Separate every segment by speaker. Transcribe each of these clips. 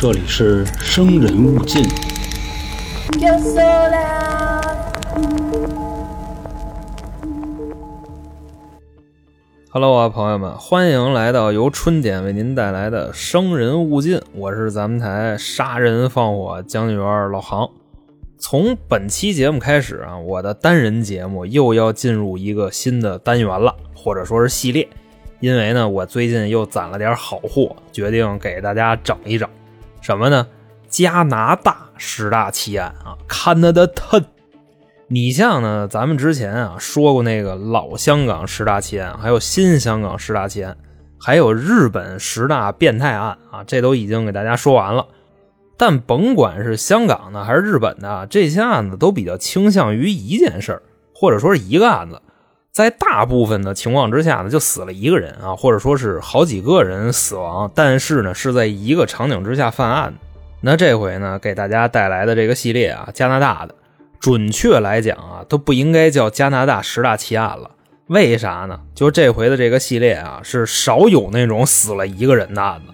Speaker 1: 这里是生人勿近。
Speaker 2: Hello 啊，朋友们，欢迎来到由春点为您带来的《生人勿近》，我是咱们台杀人放火将军员老杭。从本期节目开始啊，我的单人节目又要进入一个新的单元了，或者说是系列。因为呢，我最近又攒了点好货，决定给大家整一整。什么呢？加拿大十大奇案啊，Canada Ten。你像呢，咱们之前啊说过那个老香港十大奇案，还有新香港十大奇案，还有日本十大变态案啊，这都已经给大家说完了。但甭管是香港的还是日本的，这些案子都比较倾向于一件事儿，或者说是一个案子。在大部分的情况之下呢，就死了一个人啊，或者说是好几个人死亡，但是呢是在一个场景之下犯案的。那这回呢，给大家带来的这个系列啊，加拿大的，准确来讲啊，都不应该叫加拿大十大奇案了。为啥呢？就这回的这个系列啊，是少有那种死了一个人的案子，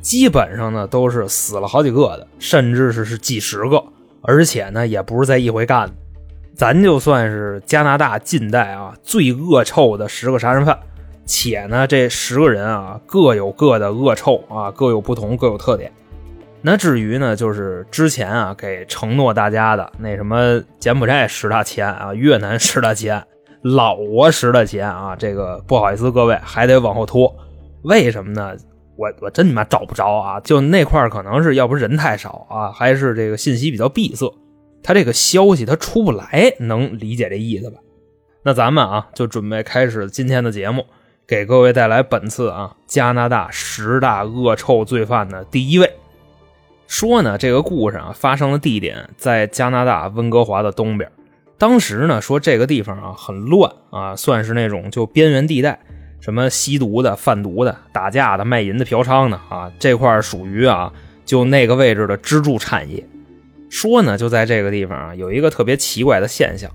Speaker 2: 基本上呢都是死了好几个的，甚至是是几十个，而且呢也不是在一回干的。咱就算是加拿大近代啊最恶臭的十个杀人犯，且呢这十个人啊各有各的恶臭啊，各有不同，各有特点。那至于呢，就是之前啊给承诺大家的那什么柬埔寨十大奇案啊、越南十大奇案、老挝十大奇案啊，这个不好意思各位还得往后拖。为什么呢？我我真他妈找不着啊！就那块可能是要不人太少啊，还是这个信息比较闭塞。他这个消息他出不来，能理解这意思吧？那咱们啊就准备开始今天的节目，给各位带来本次啊加拿大十大恶臭罪犯的第一位。说呢，这个故事啊发生的地点在加拿大温哥华的东边。当时呢说这个地方啊很乱啊，算是那种就边缘地带，什么吸毒的、贩毒的、打架的、卖淫的、嫖娼的啊，这块属于啊就那个位置的支柱产业。说呢，就在这个地方啊，有一个特别奇怪的现象，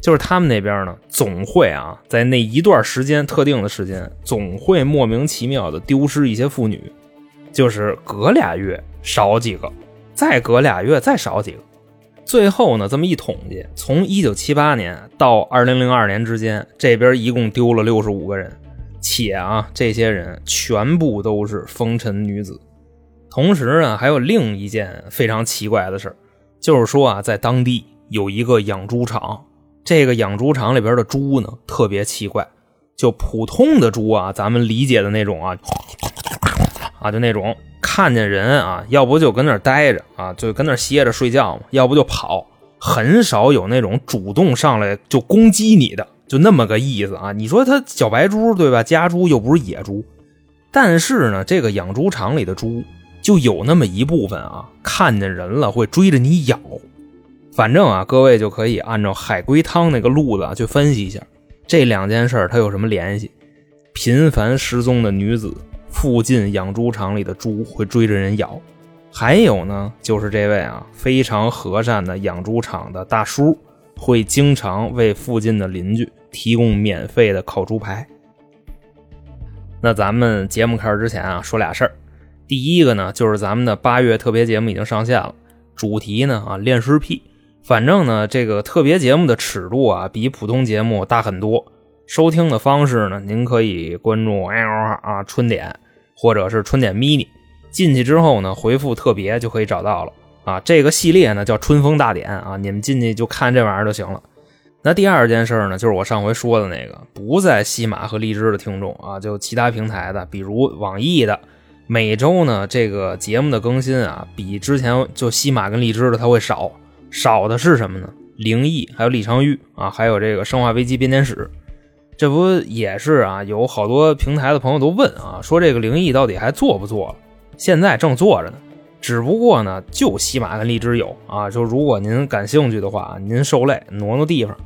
Speaker 2: 就是他们那边呢，总会啊，在那一段时间特定的时间，总会莫名其妙的丢失一些妇女，就是隔俩月少几个，再隔俩月再少几个，最后呢，这么一统计，从一九七八年到二零零二年之间，这边一共丢了六十五个人，且啊，这些人全部都是风尘女子。同时呢，还有另一件非常奇怪的事儿。就是说啊，在当地有一个养猪场，这个养猪场里边的猪呢特别奇怪，就普通的猪啊，咱们理解的那种啊，啊就那种看见人啊，要不就跟那待着啊，就跟那歇着睡觉嘛，要不就跑，很少有那种主动上来就攻击你的，就那么个意思啊。你说它小白猪对吧？家猪又不是野猪，但是呢，这个养猪场里的猪。就有那么一部分啊，看见人了会追着你咬。反正啊，各位就可以按照海龟汤那个路子去分析一下这两件事它有什么联系。频繁失踪的女子，附近养猪场里的猪会追着人咬。还有呢，就是这位啊非常和善的养猪场的大叔，会经常为附近的邻居提供免费的烤猪排。那咱们节目开始之前啊，说俩事儿。第一个呢，就是咱们的八月特别节目已经上线了，主题呢啊恋尸癖。反正呢，这个特别节目的尺度啊比普通节目大很多。收听的方式呢，您可以关注啊春点或者是春点 mini，进去之后呢回复特别就可以找到了啊。这个系列呢叫春风大典啊，你们进去就看这玩意儿就行了。那第二件事呢，就是我上回说的那个不在西马和荔枝的听众啊，就其他平台的，比如网易的。每周呢，这个节目的更新啊，比之前就西马跟荔枝的它会少，少的是什么呢？灵异，还有李昌钰啊，还有这个生化危机编年史，这不也是啊？有好多平台的朋友都问啊，说这个灵异到底还做不做了？现在正做着呢，只不过呢，就西马跟荔枝有啊。就如果您感兴趣的话，您受累挪挪地方，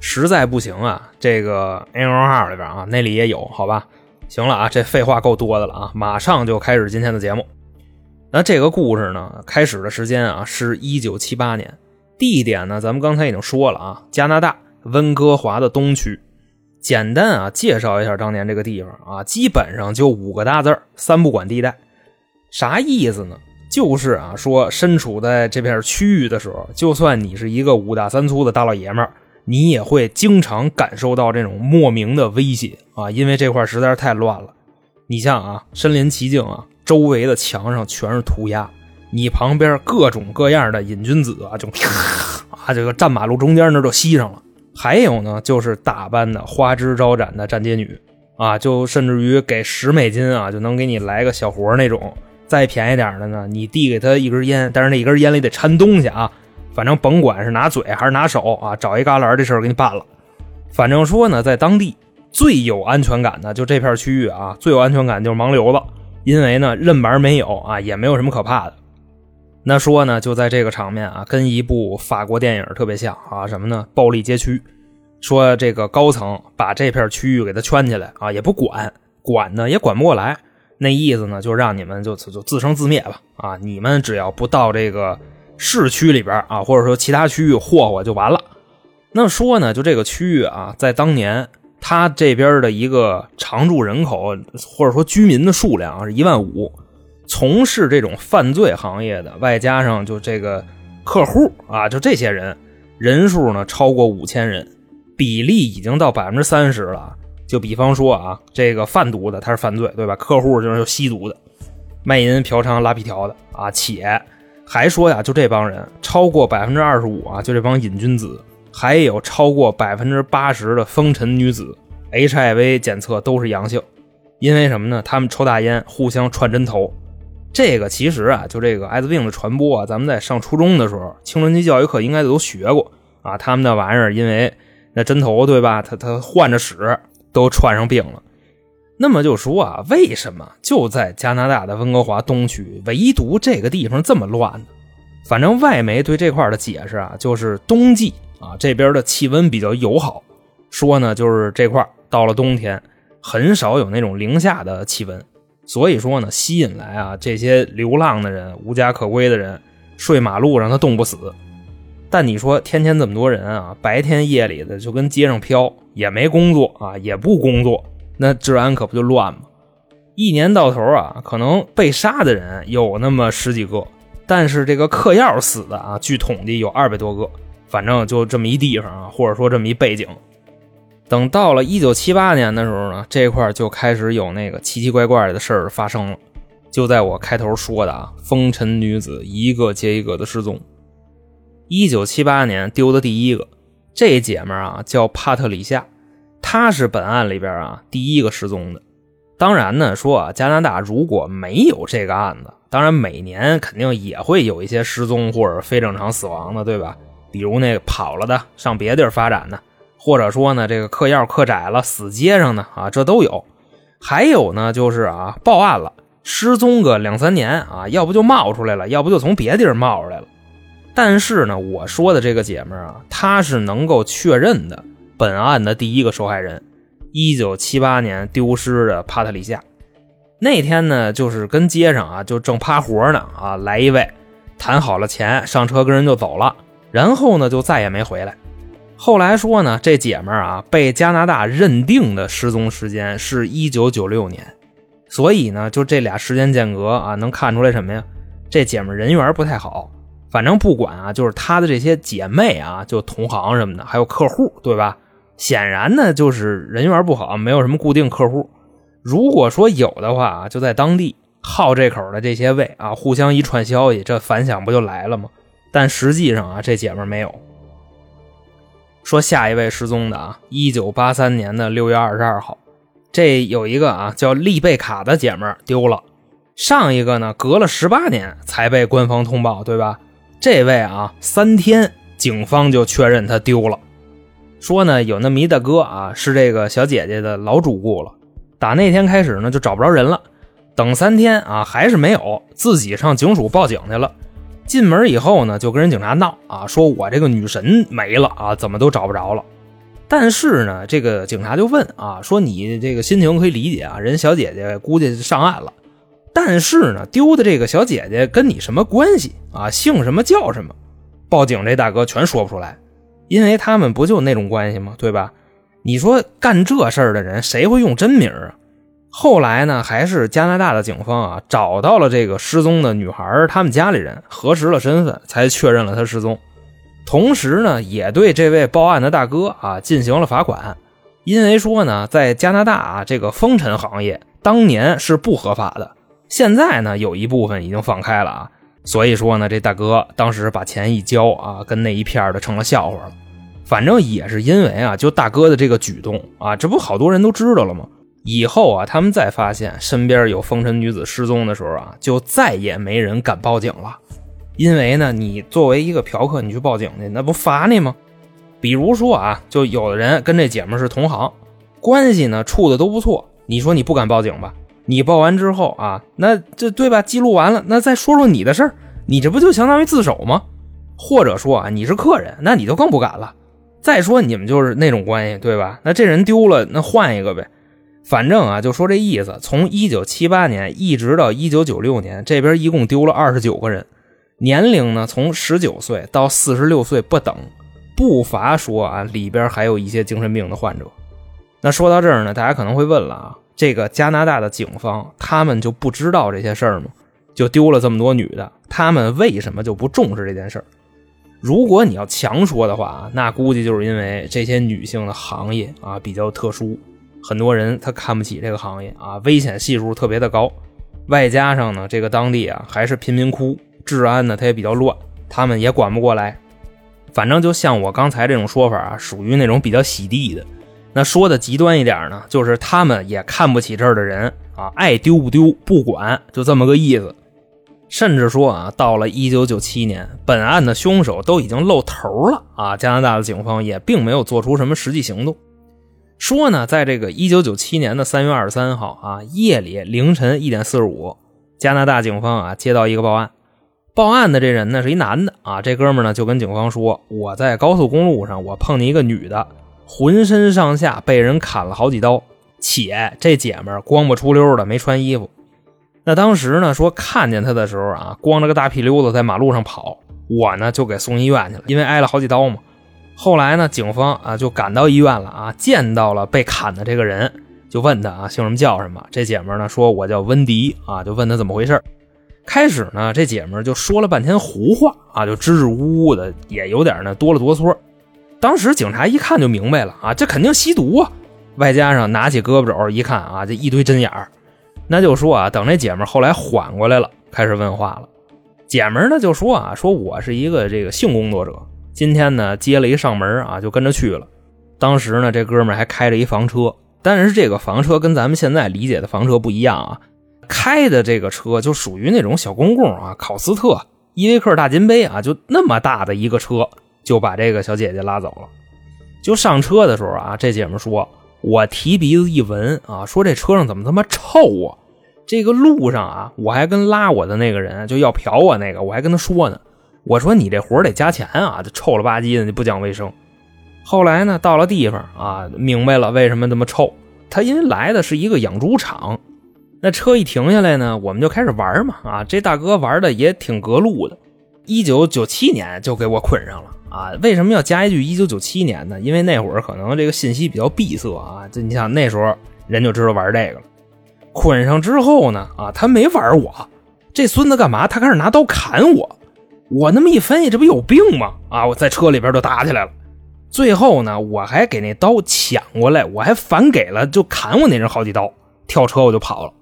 Speaker 2: 实在不行啊，这个 A 号里边啊，那里也有，好吧？行了啊，这废话够多的了啊！马上就开始今天的节目。那这个故事呢，开始的时间啊是一九七八年，地点呢咱们刚才已经说了啊，加拿大温哥华的东区。简单啊介绍一下当年这个地方啊，基本上就五个大字三不管地带。啥意思呢？就是啊，说身处在这片区域的时候，就算你是一个五大三粗的大老爷们儿，你也会经常感受到这种莫名的威胁啊，因为这块实在是太乱了。你像啊，身临其境啊，周围的墙上全是涂鸦，你旁边各种各样的瘾君子啊，就 啊，这个站马路中间那都吸上了。还有呢，就是打扮的花枝招展的站街女啊，就甚至于给十美金啊，就能给你来个小活那种。再便宜点的呢，你递给他一根烟，但是那一根烟里得掺东西啊。反正甭管是拿嘴还是拿手啊，找一旮旯这事儿给你办了。反正说呢，在当地最有安全感的就这片区域啊，最有安全感就是盲流子，因为呢任门没有啊，也没有什么可怕的。那说呢，就在这个场面啊，跟一部法国电影特别像啊，什么呢？暴力街区。说这个高层把这片区域给他圈起来啊，也不管，管呢也管不过来。那意思呢，就让你们就就自生自灭吧啊！你们只要不到这个市区里边啊，或者说其他区域霍霍就完了。那说呢，就这个区域啊，在当年他这边的一个常住人口或者说居民的数量是一万五。从事这种犯罪行业的，外加上就这个客户啊，就这些人，人数呢超过五千人，比例已经到百分之三十了。就比方说啊，这个贩毒的他是犯罪，对吧？客户就是吸毒的，卖淫、嫖娼、拉皮条的啊。且还说呀，就这帮人超过百分之二十五啊，就这帮瘾君子，还有超过百分之八十的风尘女子，HIV 检测都是阳性。因为什么呢？他们抽大烟，互相串针头。这个其实啊，就这个艾滋病的传播啊，咱们在上初中的时候，青春期教育课应该都学过啊。他们那玩意儿，因为那针头对吧？他他换着使，都串上病了。那么就说啊，为什么就在加拿大的温哥华东区，唯独这个地方这么乱呢？反正外媒对这块的解释啊，就是冬季啊这边的气温比较友好，说呢就是这块到了冬天很少有那种零下的气温。所以说呢，吸引来啊这些流浪的人、无家可归的人，睡马路上他冻不死。但你说天天这么多人啊，白天夜里的就跟街上飘，也没工作啊，也不工作，那治安可不就乱吗？一年到头啊，可能被杀的人有那么十几个，但是这个嗑药死的啊，据统计有二百多个。反正就这么一地方啊，或者说这么一背景。等到了一九七八年的时候呢，这块就开始有那个奇奇怪怪的事儿发生了。就在我开头说的啊，风尘女子一个接一个的失踪。一九七八年丢的第一个，这姐们啊叫帕特里夏，她是本案里边啊第一个失踪的。当然呢，说啊加拿大如果没有这个案子，当然每年肯定也会有一些失踪或者非正常死亡的，对吧？比如那个跑了的，上别地儿发展的。或者说呢，这个嗑药嗑窄了，死街上呢啊，这都有。还有呢，就是啊，报案了，失踪个两三年啊，要不就冒出来了，要不就从别地儿冒出来了。但是呢，我说的这个姐们儿啊，她是能够确认的本案的第一个受害人，一九七八年丢失的帕特里夏。那天呢，就是跟街上啊，就正趴活呢啊，来一位，谈好了钱，上车跟人就走了，然后呢，就再也没回来。后来说呢，这姐们儿啊被加拿大认定的失踪时间是一九九六年，所以呢，就这俩时间间隔啊，能看出来什么呀？这姐们人缘不太好。反正不管啊，就是她的这些姐妹啊，就同行什么的，还有客户，对吧？显然呢，就是人缘不好，没有什么固定客户。如果说有的话啊，就在当地好这口的这些位啊，互相一串消息，这反响不就来了吗？但实际上啊，这姐们没有。说下一位失踪的啊，一九八三年的六月二十二号，这有一个啊叫丽贝卡的姐们丢了。上一个呢，隔了十八年才被官方通报，对吧？这位啊，三天警方就确认他丢了。说呢，有那么一大哥啊，是这个小姐姐的老主顾了。打那天开始呢，就找不着人了。等三天啊，还是没有，自己上警署报警去了。进门以后呢，就跟人警察闹啊，说我这个女神没了啊，怎么都找不着了。但是呢，这个警察就问啊，说你这个心情可以理解啊，人小姐姐估计上岸了。但是呢，丢的这个小姐姐跟你什么关系啊？姓什么叫什么？报警这大哥全说不出来，因为他们不就那种关系吗？对吧？你说干这事儿的人谁会用真名啊？后来呢，还是加拿大的警方啊找到了这个失踪的女孩他们家里人，核实了身份，才确认了她失踪。同时呢，也对这位报案的大哥啊进行了罚款，因为说呢，在加拿大啊这个风尘行业当年是不合法的，现在呢有一部分已经放开了啊，所以说呢，这大哥当时把钱一交啊，跟那一片的成了笑话了。反正也是因为啊，就大哥的这个举动啊，这不好多人都知道了吗？以后啊，他们再发现身边有风尘女子失踪的时候啊，就再也没人敢报警了。因为呢，你作为一个嫖客，你去报警去，那不罚你吗？比如说啊，就有的人跟这姐们是同行，关系呢处的都不错，你说你不敢报警吧？你报完之后啊，那这对吧？记录完了，那再说说你的事儿，你这不就相当于自首吗？或者说啊，你是客人，那你就更不敢了。再说你们就是那种关系，对吧？那这人丢了，那换一个呗。反正啊，就说这意思。从一九七八年一直到一九九六年，这边一共丢了二十九个人。年龄呢，从十九岁到四十六岁不等，不乏说啊，里边还有一些精神病的患者。那说到这儿呢，大家可能会问了啊，这个加拿大的警方他们就不知道这些事儿吗？就丢了这么多女的，他们为什么就不重视这件事儿？如果你要强说的话啊，那估计就是因为这些女性的行业啊比较特殊，很多人他看不起这个行业啊，危险系数特别的高，外加上呢，这个当地啊还是贫民窟。治安呢，它也比较乱，他们也管不过来。反正就像我刚才这种说法啊，属于那种比较洗地的。那说的极端一点呢，就是他们也看不起这儿的人啊，爱丢不丢不管，就这么个意思。甚至说啊，到了一九九七年，本案的凶手都已经露头了啊，加拿大的警方也并没有做出什么实际行动。说呢，在这个一九九七年的三月二十三号啊，夜里凌晨一点四十五，加拿大警方啊接到一个报案。报案的这人呢是一男的啊，这哥们呢就跟警方说：“我在高速公路上，我碰见一个女的，浑身上下被人砍了好几刀，且这姐们光不出溜的，没穿衣服。那当时呢说看见他的时候啊，光着个大屁溜子在马路上跑，我呢就给送医院去了，因为挨了好几刀嘛。后来呢，警方啊就赶到医院了啊，见到了被砍的这个人，就问他啊姓什么叫什么。这姐们呢说：我叫温迪啊，就问他怎么回事。”开始呢，这姐们就说了半天胡话啊，就支支吾吾的，也有点呢哆了哆嗦。当时警察一看就明白了啊，这肯定吸毒啊！外加上拿起胳膊肘一看啊，这一堆针眼儿，那就说啊，等这姐们后来缓过来了，开始问话了。姐们呢就说啊，说我是一个这个性工作者，今天呢接了一上门啊，就跟着去了。当时呢，这哥们还开着一房车，但是这个房车跟咱们现在理解的房车不一样啊。开的这个车就属于那种小公共啊，考斯特、依维柯大金杯啊，就那么大的一个车，就把这个小姐姐拉走了。就上车的时候啊，这姐们说：“我提鼻子一闻啊，说这车上怎么他妈臭啊？这个路上啊，我还跟拉我的那个人就要嫖我那个，我还跟他说呢，我说你这活得加钱啊，这臭了吧唧的，你不讲卫生。后来呢，到了地方啊，明白了为什么这么臭，他因为来的是一个养猪场。”那车一停下来呢，我们就开始玩嘛。啊，这大哥玩的也挺隔路的。一九九七年就给我捆上了啊。为什么要加一句一九九七年呢？因为那会儿可能这个信息比较闭塞啊。这你想那时候人就知道玩这个了。捆上之后呢，啊，他没玩我，这孙子干嘛？他开始拿刀砍我。我那么一分析，这不有病吗？啊，我在车里边就打起来了。最后呢，我还给那刀抢过来，我还反给了就砍我那人好几刀，跳车我就跑了。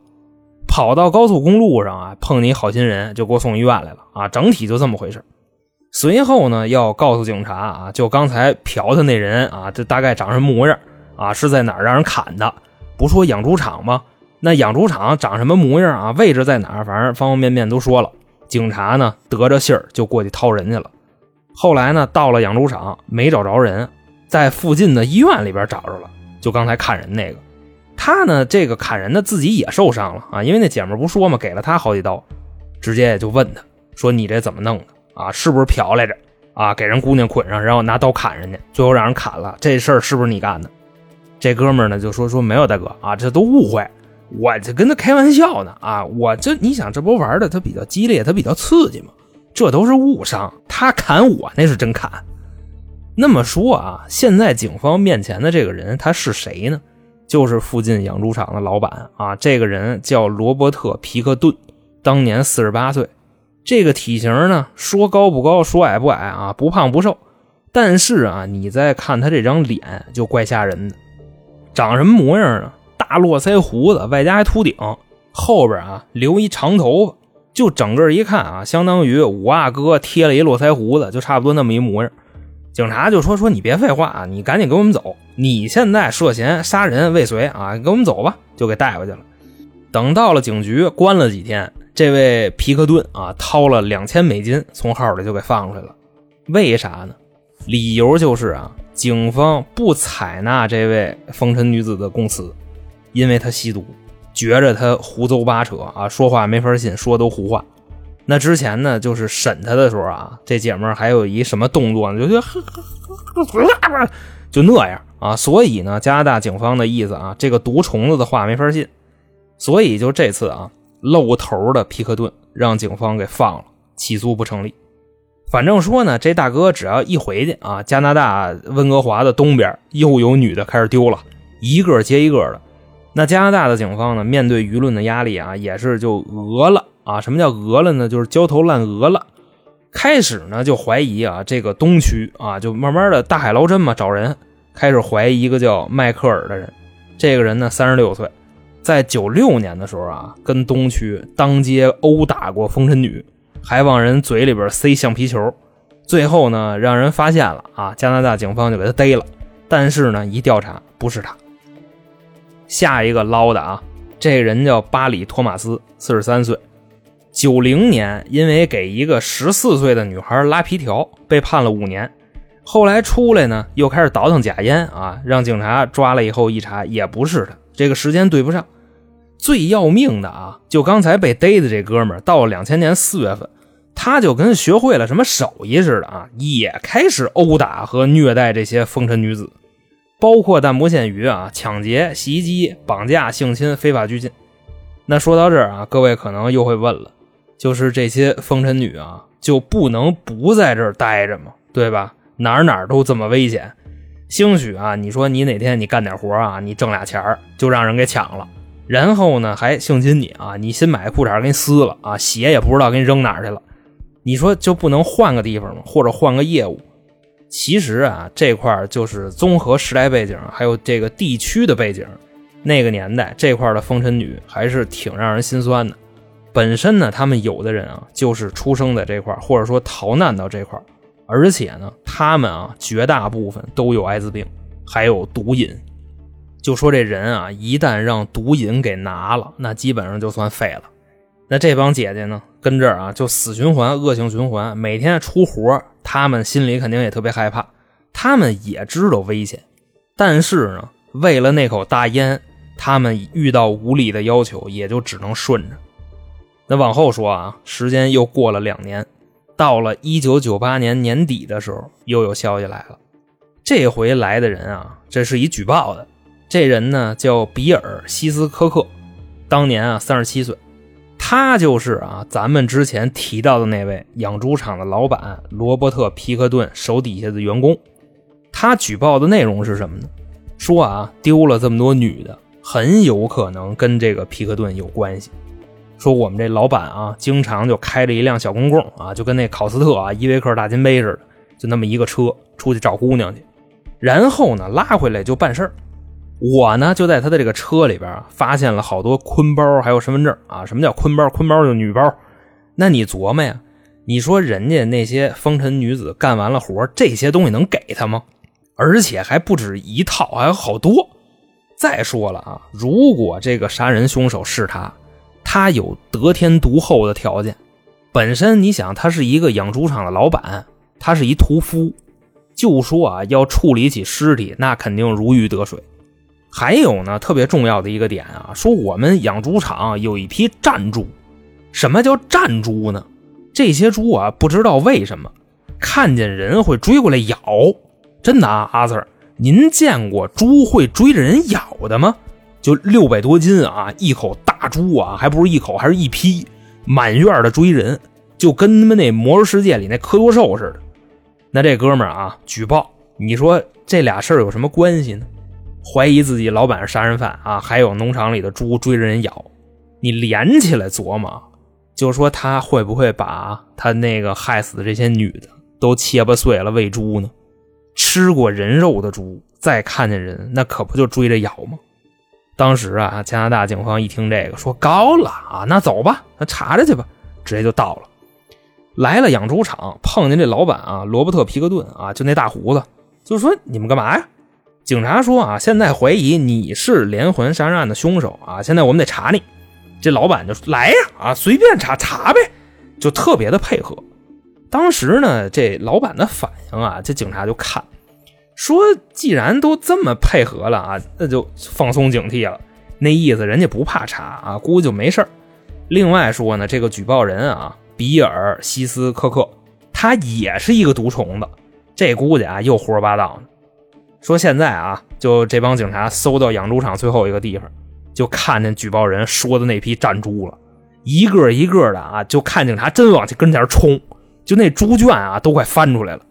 Speaker 2: 跑到高速公路上啊，碰你好心人，就给我送医院来了啊！整体就这么回事。随后呢，要告诉警察啊，就刚才嫖他那人啊，这大概长什么模样啊？是在哪儿让人砍的？不说养猪场吗？那养猪场长什么模样啊？位置在哪儿？反正方方面面都说了。警察呢，得着信儿就过去掏人去了。后来呢，到了养猪场没找着人，在附近的医院里边找着了，就刚才砍人那个。他呢，这个砍人的自己也受伤了啊，因为那姐们不说嘛，给了他好几刀，直接就问他说：“你这怎么弄的啊？是不是嫖来着啊？给人姑娘捆上，然后拿刀砍人家，最后让人砍了，这事儿是不是你干的？”这哥们呢就说：“说没有大哥啊，这都误会，我就跟他开玩笑呢啊，我这你想这不玩的他比较激烈，他比较刺激嘛，这都是误伤，他砍我那是真砍。那么说啊，现在警方面前的这个人他是谁呢？”就是附近养猪场的老板啊。这个人叫罗伯特·皮克顿，当年四十八岁。这个体型呢，说高不高，说矮不矮啊，不胖不瘦。但是啊，你再看他这张脸，就怪吓人的。长什么模样呢？大络腮胡子，外加还秃顶，后边啊留一长头发，就整个一看啊，相当于五阿哥贴了一络腮胡子，就差不多那么一模样。警察就说：“说你别废话啊，你赶紧跟我们走。你现在涉嫌杀人未遂啊，跟我们走吧。”就给带回去了。等到了警局，关了几天，这位皮克顿啊，掏了两千美金从号里就给放出来了。为啥呢？理由就是啊，警方不采纳这位风尘女子的供词，因为她吸毒，觉着她胡诌八扯啊，说话没法信，说都胡话。那之前呢，就是审她的时候啊，这姐们儿还有一什么动作呢？就就就那样啊。所以呢，加拿大警方的意思啊，这个毒虫子的话没法信。所以就这次啊，露头的皮克顿让警方给放了，起诉不成立。反正说呢，这大哥只要一回去啊，加拿大温哥华的东边又有女的开始丢了，一个接一个的。那加拿大的警方呢，面对舆论的压力啊，也是就讹了。啊，什么叫讹了呢？就是焦头烂额了。开始呢就怀疑啊，这个东区啊，就慢慢的大海捞针嘛，找人开始怀疑一个叫迈克尔的人。这个人呢，三十六岁，在九六年的时候啊，跟东区当街殴打过风尘女，还往人嘴里边塞橡皮球。最后呢，让人发现了啊，加拿大警方就给他逮了。但是呢，一调查不是他。下一个捞的啊，这人叫巴里托马斯，四十三岁。九零年，因为给一个十四岁的女孩拉皮条，被判了五年。后来出来呢，又开始倒腾假烟啊，让警察抓了以后一查，也不是他，这个时间对不上。最要命的啊，就刚才被逮的这哥们儿，到了两千年四月份，他就跟学会了什么手艺似的啊，也开始殴打和虐待这些风尘女子，包括但不限于啊，抢劫、袭击、绑架、性侵、非法拘禁。那说到这儿啊，各位可能又会问了。就是这些风尘女啊，就不能不在这儿待着吗？对吧？哪儿哪儿都这么危险，兴许啊，你说你哪天你干点活啊，你挣俩钱就让人给抢了，然后呢还性侵你啊，你新买的裤衩给你撕了啊，鞋也不知道给你扔哪儿去了，你说就不能换个地方吗？或者换个业务？其实啊，这块就是综合时代背景，还有这个地区的背景，那个年代这块的风尘女还是挺让人心酸的。本身呢，他们有的人啊，就是出生在这块或者说逃难到这块而且呢，他们啊，绝大部分都有艾滋病，还有毒瘾。就说这人啊，一旦让毒瘾给拿了，那基本上就算废了。那这帮姐姐呢，跟这儿啊，就死循环，恶性循环，每天出活他们心里肯定也特别害怕。他们也知道危险，但是呢，为了那口大烟，他们遇到无理的要求，也就只能顺着。那往后说啊，时间又过了两年，到了一九九八年年底的时候，又有消息来了。这回来的人啊，这是一举报的。这人呢叫比尔·西斯科克，当年啊三十七岁，他就是啊咱们之前提到的那位养猪场的老板罗伯特·皮克顿手底下的员工。他举报的内容是什么呢？说啊丢了这么多女的，很有可能跟这个皮克顿有关系。说我们这老板啊，经常就开着一辆小公共啊，就跟那考斯特啊、依维柯大金杯似的，就那么一个车出去找姑娘去，然后呢拉回来就办事儿。我呢就在他的这个车里边发现了好多坤包，还有身份证啊。什么叫坤包？坤包就女包。那你琢磨呀，你说人家那些风尘女子干完了活，这些东西能给他吗？而且还不止一套，还有好多。再说了啊，如果这个杀人凶手是他。他有得天独厚的条件，本身你想，他是一个养猪场的老板，他是一屠夫，就说啊，要处理起尸体，那肯定如鱼得水。还有呢，特别重要的一个点啊，说我们养猪场有一批战猪，什么叫战猪呢？这些猪啊，不知道为什么看见人会追过来咬，真的啊，阿 Sir，您见过猪会追着人咬的吗？就六百多斤啊，一口大猪啊，还不是一口，还是一批，满院的追人，就跟他们那魔兽世界里那科多兽似的。那这哥们儿啊，举报，你说这俩事儿有什么关系呢？怀疑自己老板是杀人犯啊，还有农场里的猪追着人咬。你连起来琢磨，就说他会不会把他那个害死的这些女的都切巴碎了喂猪呢？吃过人肉的猪再看见人，那可不就追着咬吗？当时啊，加拿大警方一听这个，说高了啊，那走吧，那查查去吧，直接就到了。来了养猪场，碰见这老板啊，罗伯特皮克顿啊，就那大胡子，就说你们干嘛呀？警察说啊，现在怀疑你是连环杀人案的凶手啊，现在我们得查你。这老板就说来呀啊，随便查查呗，就特别的配合。当时呢，这老板的反应啊，这警察就看，说既然都这么配合了啊，那就放松警惕了。那意思人家不怕查啊，估计就没事另外说呢，这个举报人啊。比尔·西斯科克，他也是一个毒虫子，这估计啊又胡说八道呢。说现在啊，就这帮警察搜到养猪场最后一个地方，就看见举报人说的那批战猪了，一个一个的啊，就看警察真往这跟前冲，就那猪圈啊都快翻出来了。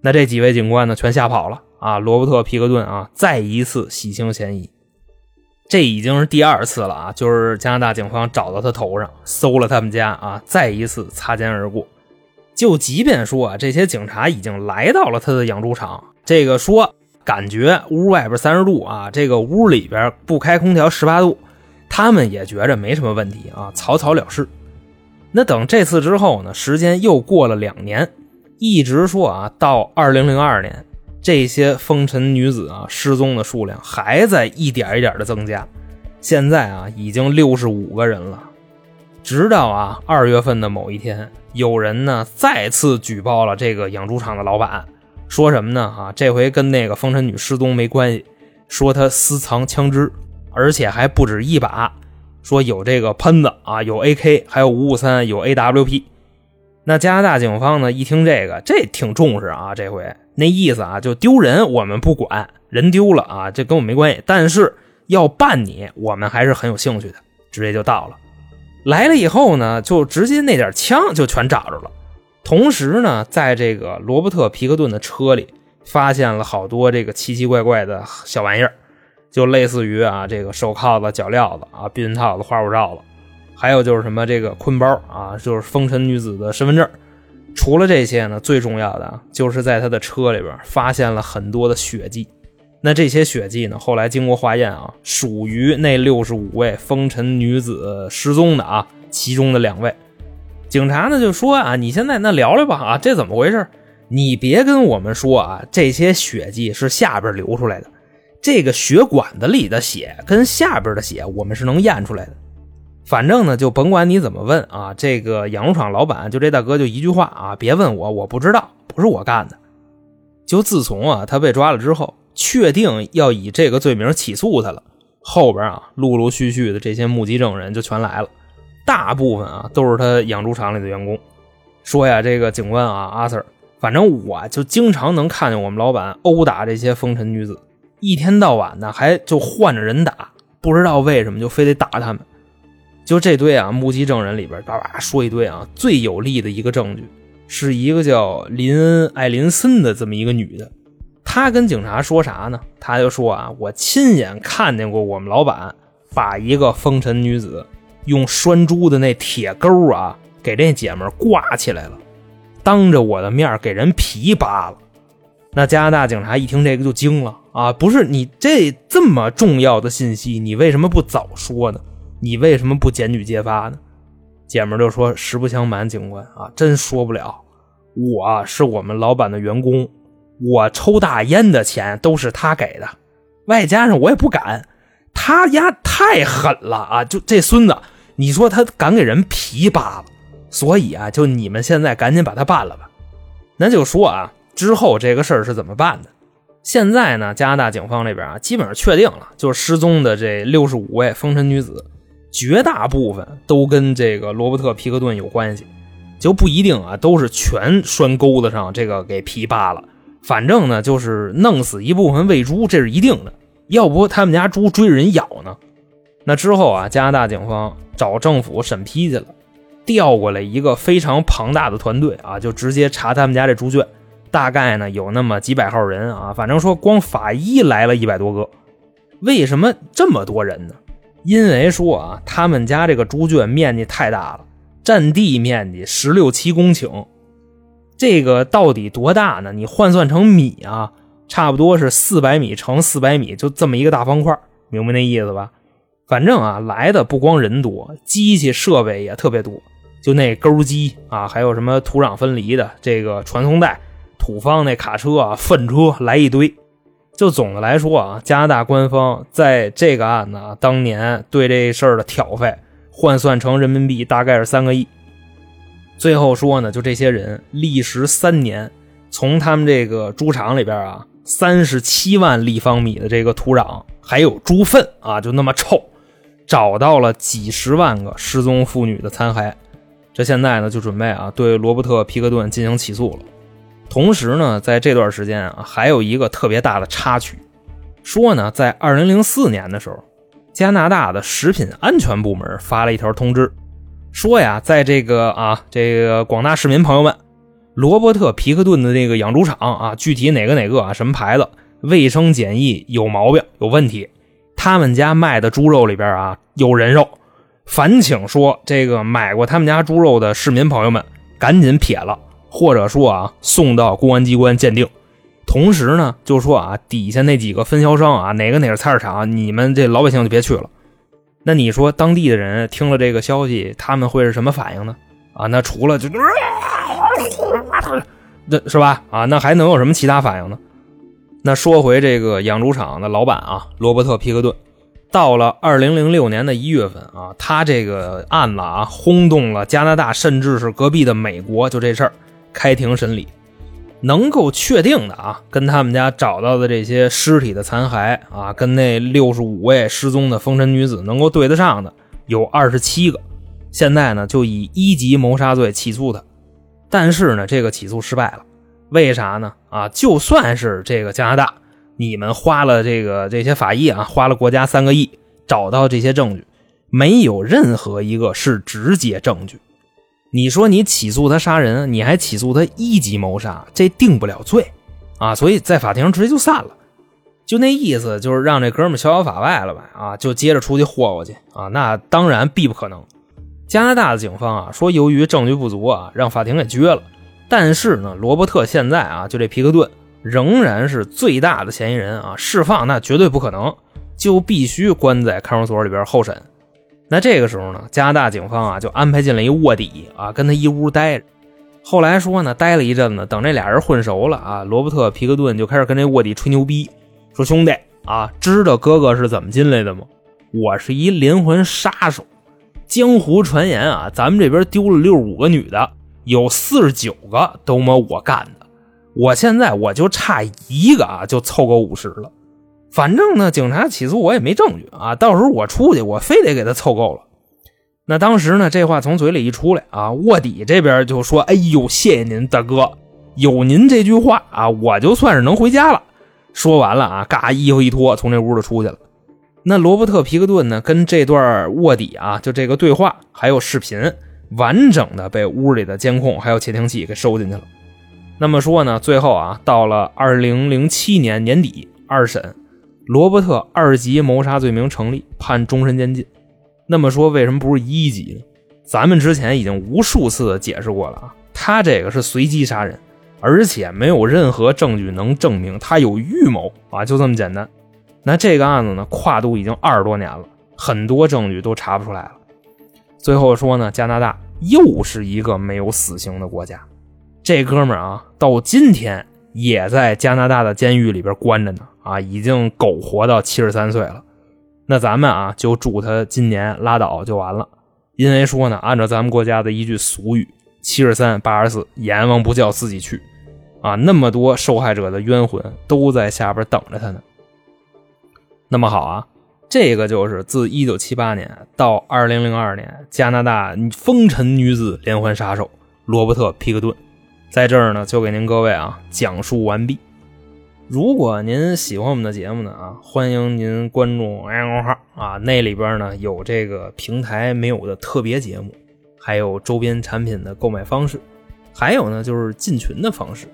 Speaker 2: 那这几位警官呢，全吓跑了啊。罗伯特·皮克顿啊，再一次洗清嫌疑。这已经是第二次了啊！就是加拿大警方找到他头上，搜了他们家啊，再一次擦肩而过。就即便说啊，这些警察已经来到了他的养猪场，这个说感觉屋外边三十度啊，这个屋里边不开空调十八度，他们也觉着没什么问题啊，草草了事。那等这次之后呢，时间又过了两年，一直说啊，到二零零二年。这些风尘女子啊，失踪的数量还在一点一点的增加，现在啊，已经六十五个人了。直到啊，二月份的某一天，有人呢再次举报了这个养猪场的老板，说什么呢？啊，这回跟那个风尘女失踪没关系，说他私藏枪支，而且还不止一把，说有这个喷子啊，有 AK，还有五五三，有 AWP。那加拿大警方呢，一听这个，这挺重视啊，这回。那意思啊，就丢人我们不管，人丢了啊，这跟我没关系。但是要办你，我们还是很有兴趣的，直接就到了。来了以后呢，就直接那点枪就全找着了。同时呢，在这个罗伯特皮克顿的车里，发现了好多这个奇奇怪怪的小玩意儿，就类似于啊这个手铐子、脚镣子啊、避孕套子、花布罩子，还有就是什么这个坤包啊，就是风尘女子的身份证。除了这些呢，最重要的啊，就是在他的车里边发现了很多的血迹。那这些血迹呢，后来经过化验啊，属于那六十五位风尘女子失踪的啊，其中的两位。警察呢就说啊，你现在那聊聊吧啊，这怎么回事？你别跟我们说啊，这些血迹是下边流出来的，这个血管子里的血跟下边的血，我们是能验出来的。反正呢，就甭管你怎么问啊，这个养猪场老板就这大哥就一句话啊，别问我，我不知道，不是我干的。就自从啊他被抓了之后，确定要以这个罪名起诉他了，后边啊陆陆续续的这些目击证人就全来了，大部分啊都是他养猪场里的员工，说呀这个警官啊阿 Sir，反正我就经常能看见我们老板殴打这些风尘女子，一天到晚的还就换着人打，不知道为什么就非得打他们。就这堆啊，目击证人里边叭叭说一堆啊，最有力的一个证据，是一个叫林恩·艾林森的这么一个女的。她跟警察说啥呢？她就说啊，我亲眼看见过我们老板把一个风尘女子用拴猪的那铁钩啊，给这姐们挂起来了，当着我的面给人皮扒了。那加拿大警察一听这个就惊了啊，不是你这这么重要的信息，你为什么不早说呢？你为什么不检举揭发呢？姐们就说：“实不相瞒，警官啊，真说不了。我是我们老板的员工，我抽大烟的钱都是他给的，外加上我也不敢。他丫太狠了啊！就这孙子，你说他敢给人皮扒了，所以啊，就你们现在赶紧把他办了吧。那就说啊，之后这个事儿是怎么办的？现在呢，加拿大警方这边啊，基本上确定了，就是失踪的这六十五位风尘女子。”绝大部分都跟这个罗伯特·皮克顿有关系，就不一定啊，都是全拴钩子上这个给皮扒了。反正呢，就是弄死一部分喂猪，这是一定的。要不他们家猪追着人咬呢？那之后啊，加拿大警方找政府审批去了，调过来一个非常庞大的团队啊，就直接查他们家这猪圈。大概呢有那么几百号人啊，反正说光法医来了一百多个。为什么这么多人呢？因为说啊，他们家这个猪圈面积太大了，占地面积十六七公顷。这个到底多大呢？你换算成米啊，差不多是四百米乘四百米，就这么一个大方块，明白那意思吧？反正啊，来的不光人多，机器设备也特别多，就那钩机啊，还有什么土壤分离的这个传送带、土方那卡车啊、粪车来一堆。就总的来说啊，加拿大官方在这个案子啊，当年对这事儿的挑费换算成人民币大概是三个亿。最后说呢，就这些人历时三年，从他们这个猪场里边啊，三十七万立方米的这个土壤，还有猪粪啊，就那么臭，找到了几十万个失踪妇女的残骸。这现在呢，就准备啊，对罗伯特·皮克顿进行起诉了。同时呢，在这段时间啊，还有一个特别大的插曲，说呢，在二零零四年的时候，加拿大的食品安全部门发了一条通知。说呀，在这个啊，这个广大市民朋友们，罗伯特皮克顿的这个养猪场啊，具体哪个哪个啊，什么牌子，卫生检疫有毛病有问题，他们家卖的猪肉里边啊有人肉，烦请说这个买过他们家猪肉的市民朋友们赶紧撇了，或者说啊送到公安机关鉴定。同时呢，就说啊底下那几个分销商啊，哪个哪个菜市场，你们这老百姓就别去了。那你说当地的人听了这个消息，他们会是什么反应呢？啊，那除了就，这是吧？啊，那还能有什么其他反应呢？那说回这个养猪场的老板啊，罗伯特·皮克顿，到了二零零六年的一月份啊，他这个案子啊轰动了加拿大，甚至是隔壁的美国，就这事儿开庭审理。能够确定的啊，跟他们家找到的这些尸体的残骸啊，跟那六十五位失踪的风尘女子能够对得上的有二十七个。现在呢，就以一级谋杀罪起诉他，但是呢，这个起诉失败了。为啥呢？啊，就算是这个加拿大，你们花了这个这些法医啊，花了国家三个亿找到这些证据，没有任何一个是直接证据。你说你起诉他杀人，你还起诉他一级谋杀，这定不了罪，啊，所以在法庭上直接就散了，就那意思，就是让这哥们逍遥法外了呗，啊，就接着出去霍霍去，啊，那当然必不可能。加拿大的警方啊说，由于证据不足啊，让法庭给撅了。但是呢，罗伯特现在啊，就这皮克顿仍然是最大的嫌疑人啊，释放那绝对不可能，就必须关在看守所里边候审。那这个时候呢，加拿大警方啊就安排进了一卧底啊，跟他一屋待着。后来说呢，待了一阵子，等这俩人混熟了啊，罗伯特皮克顿就开始跟这卧底吹牛逼，说：“兄弟啊，知道哥哥是怎么进来的吗？我是一连环杀手。江湖传言啊，咱们这边丢了六十五个女的，有四十九个都么我干的。我现在我就差一个啊，就凑够五十了。”反正呢，警察起诉我也没证据啊，到时候我出去，我非得给他凑够了。那当时呢，这话从嘴里一出来啊，卧底这边就说：“哎呦，谢谢您大哥，有您这句话啊，我就算是能回家了。”说完了啊，嘎，衣服一脱，从这屋就出去了。那罗伯特皮克顿呢，跟这段卧底啊，就这个对话还有视频，完整的被屋里的监控还有窃听器给收进去了。那么说呢，最后啊，到了二零零七年年底二审。罗伯特二级谋杀罪名成立，判终身监禁。那么说，为什么不是一级呢？咱们之前已经无数次的解释过了啊，他这个是随机杀人，而且没有任何证据能证明他有预谋啊，就这么简单。那这个案子呢，跨度已经二十多年了，很多证据都查不出来了。最后说呢，加拿大又是一个没有死刑的国家，这哥们儿啊，到今天也在加拿大的监狱里边关着呢。啊，已经苟活到七十三岁了，那咱们啊就祝他今年拉倒就完了。因为说呢，按照咱们国家的一句俗语，“七十三八十四，阎王不叫自己去”，啊，那么多受害者的冤魂都在下边等着他呢。那么好啊，这个就是自一九七八年到二零零二年，加拿大风尘女子连环杀手罗伯特皮克顿，在这儿呢就给您各位啊讲述完毕。如果您喜欢我们的节目呢啊，欢迎您关注公众号啊，那里边呢有这个平台没有的特别节目，还有周边产品的购买方式，还有呢就是进群的方式。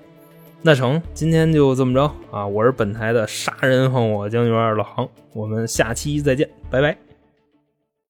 Speaker 2: 那成，今天就这么着啊！我是本台的杀人放火江源老航，我们下期再见，拜拜。